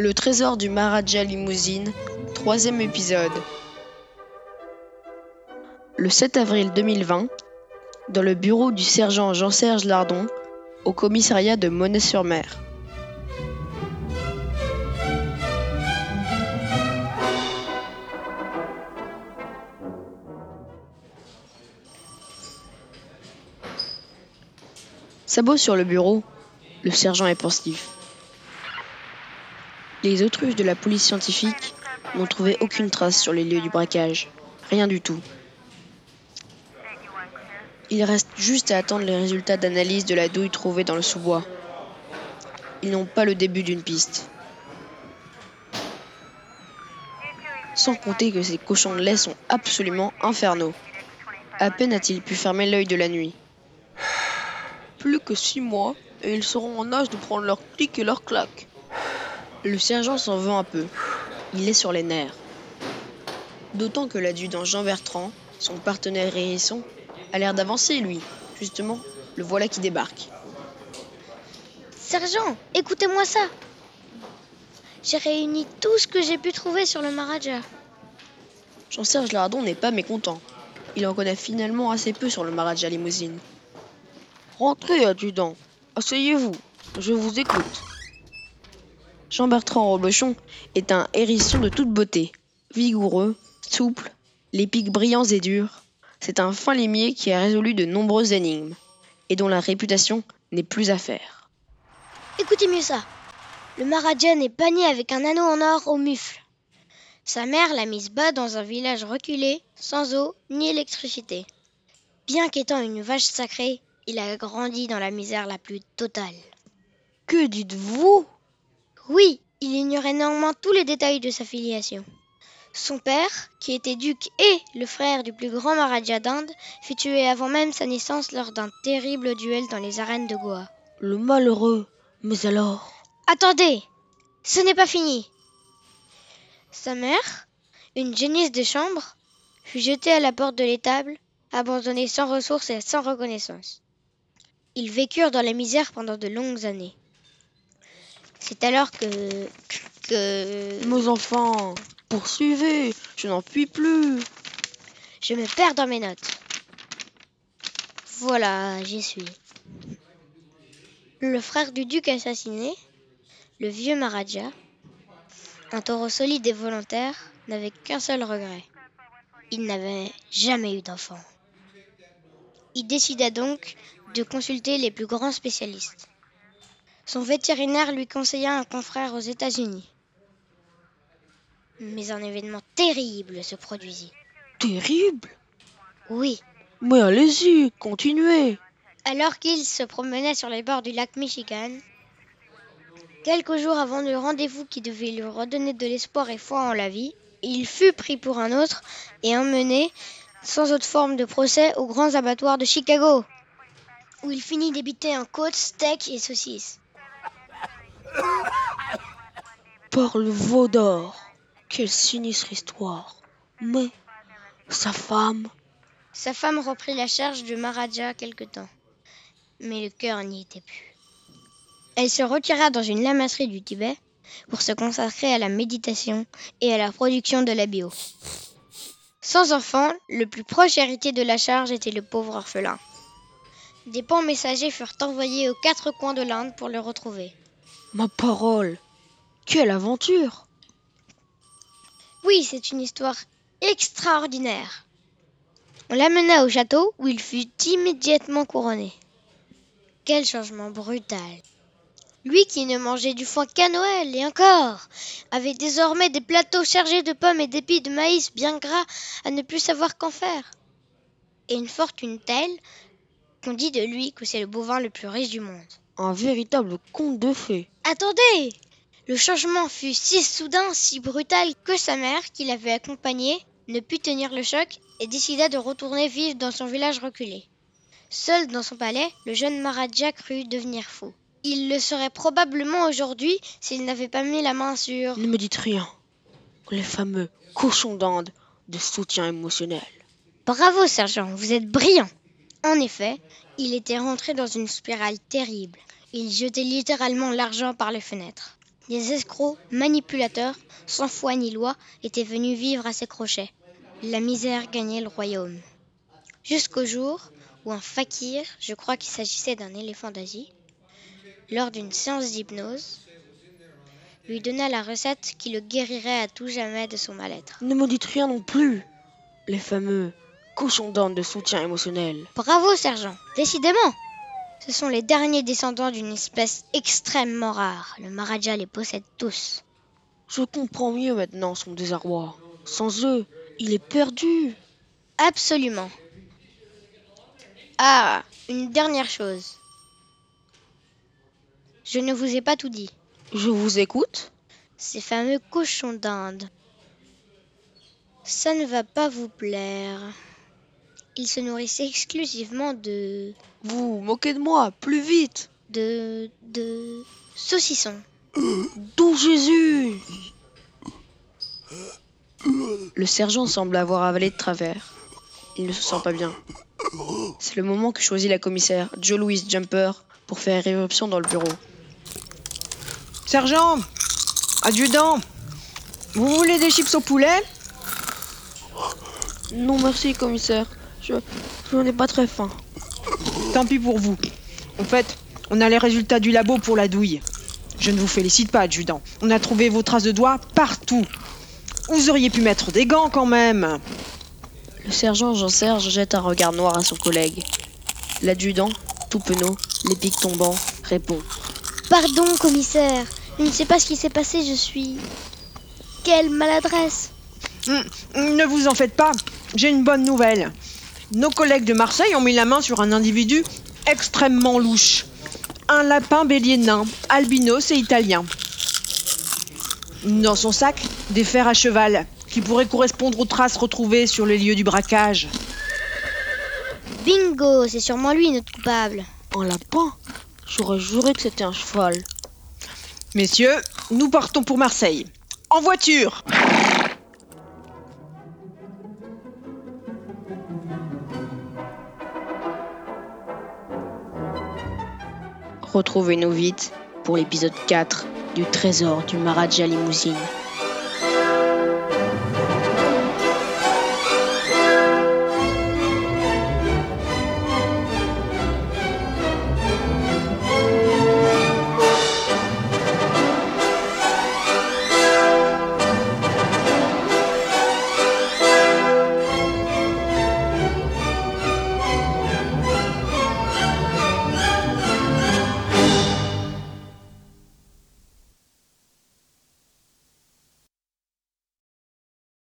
Le trésor du Maharaja Limousine, troisième épisode. Le 7 avril 2020, dans le bureau du sergent Jean-Serge Lardon, au commissariat de Monet-sur-Mer. Sabot sur le bureau, le sergent est pensif. Les autruches de la police scientifique n'ont trouvé aucune trace sur les lieux du braquage. Rien du tout. Il reste juste à attendre les résultats d'analyse de la douille trouvée dans le sous-bois. Ils n'ont pas le début d'une piste. Sans compter que ces cochons de lait sont absolument infernaux. À peine a-t-il pu fermer l'œil de la nuit. Plus que six mois, et ils seront en âge de prendre leur clic et leur claque. Le sergent s'en veut un peu. Il est sur les nerfs. D'autant que l'adjudant Jean Bertrand, son partenaire hérisson, a l'air d'avancer, lui. Justement, le voilà qui débarque. Sergent, écoutez-moi ça. J'ai réuni tout ce que j'ai pu trouver sur le Maharaja. Jean-Serge Lardon n'est pas mécontent. Il en connaît finalement assez peu sur le Maharaja Limousine. Rentrez, adjudant. Asseyez-vous. Je vous écoute. Jean-Bertrand Robochon est un hérisson de toute beauté. Vigoureux, souple, les pics brillants et durs. C'est un fin limier qui a résolu de nombreuses énigmes et dont la réputation n'est plus à faire. Écoutez mieux ça. Le Maharaja n'est pas né avec un anneau en or au mufle. Sa mère l'a mise bas dans un village reculé, sans eau ni électricité. Bien qu'étant une vache sacrée, il a grandi dans la misère la plus totale. Que dites-vous? Oui, il ignorait néanmoins tous les détails de sa filiation. Son père, qui était duc et le frère du plus grand Maharaja d'Inde, fut tué avant même sa naissance lors d'un terrible duel dans les arènes de Goa. Le malheureux. Mais alors? Attendez Ce n'est pas fini Sa mère, une génisse de chambre, fut jetée à la porte de l'étable, abandonnée sans ressources et sans reconnaissance. Ils vécurent dans la misère pendant de longues années. C'est alors que... que... Mes enfants, poursuivez, je n'en puis plus. Je me perds dans mes notes. Voilà, j'y suis. Le frère du duc assassiné, le vieux Maharaja, un taureau solide et volontaire, n'avait qu'un seul regret. Il n'avait jamais eu d'enfant. Il décida donc de consulter les plus grands spécialistes. Son vétérinaire lui conseilla un confrère aux États-Unis. Mais un événement terrible se produisit. Terrible? Oui, Mais allez-y, continuez. alors qu'il se promenait sur les bords du lac Michigan, quelques jours avant le rendez-vous qui devait lui redonner de l'espoir et foi en la vie, il fut pris pour un autre et emmené, sans autre forme de procès, aux grands abattoirs de Chicago, où il finit débité en côtes, steaks et saucisses. Par le veau d'or. Quelle sinistre histoire. Mais sa femme. Sa femme reprit la charge du Maharaja quelque temps, mais le cœur n'y était plus. Elle se retira dans une lamasserie du Tibet pour se consacrer à la méditation et à la production de la bio. Sans enfant, le plus proche héritier de la charge était le pauvre orphelin. Des pans messagers furent envoyés aux quatre coins de l'Inde pour le retrouver. Ma parole. Quelle aventure. Oui, c'est une histoire extraordinaire. On l'amena au château où il fut immédiatement couronné. Quel changement brutal. Lui qui ne mangeait du foin qu'à Noël et encore avait désormais des plateaux chargés de pommes et d'épis de maïs bien gras à ne plus savoir qu'en faire. Et une fortune telle qu'on dit de lui que c'est le bovin le plus riche du monde. Un véritable conte de fées. Attendez Le changement fut si soudain, si brutal que sa mère, qui l'avait accompagné, ne put tenir le choc et décida de retourner vivre dans son village reculé. Seul dans son palais, le jeune Maharaja crut devenir fou. Il le serait probablement aujourd'hui s'il n'avait pas mis la main sur... Ne me dites rien. Les fameux cochons d'Inde de soutien émotionnel. Bravo, sergent, vous êtes brillant. En effet, il était rentré dans une spirale terrible. Il jetait littéralement l'argent par les fenêtres. Des escrocs, manipulateurs, sans foi ni loi, étaient venus vivre à ses crochets. La misère gagnait le royaume. Jusqu'au jour où un fakir, je crois qu'il s'agissait d'un éléphant d'Asie, lors d'une séance d'hypnose, lui donna la recette qui le guérirait à tout jamais de son mal-être. Ne me dites rien non plus. Les fameux cochons d'Inde de soutien émotionnel. Bravo, sergent. Décidément, ce sont les derniers descendants d'une espèce extrêmement rare. Le Maharaja les possède tous. Je comprends mieux maintenant son désarroi. Sans eux, il est perdu. Absolument. Ah, une dernière chose. Je ne vous ai pas tout dit. Je vous écoute. Ces fameux cochons d'Inde. Ça ne va pas vous plaire. Ils se nourrissaient exclusivement de. Vous moquez de moi, plus vite. de. de. saucissons. D'où Jésus Le sergent semble avoir avalé de travers. Il ne se sent pas bien. C'est le moment que choisit la commissaire, Joe Louise Jumper, pour faire éruption dans le bureau. Sergent Adjudant Vous voulez des chips au poulet? Non merci, commissaire. Je, je n'ai pas très faim. Tant pis pour vous. En fait, on a les résultats du labo pour la douille. Je ne vous félicite pas, adjudant. On a trouvé vos traces de doigts partout. Vous auriez pu mettre des gants quand même. Le sergent Jean-Serge jette un regard noir à son collègue. L'adjudant, tout penaud, les pics tombants, répond. Pardon, commissaire. Je ne sais pas ce qui s'est passé, je suis. Quelle maladresse Hum, Ne vous en faites pas. J'ai une bonne nouvelle. Nos collègues de Marseille ont mis la main sur un individu extrêmement louche. Un lapin bélier nain, albinos et italien. Dans son sac, des fers à cheval qui pourraient correspondre aux traces retrouvées sur les lieux du braquage. Bingo, c'est sûrement lui notre coupable. Un lapin? J'aurais juré que c'était un cheval. Messieurs, nous partons pour Marseille. En voiture Retrouvez-nous vite pour l'épisode 4 du Trésor du Maharaja Limousine.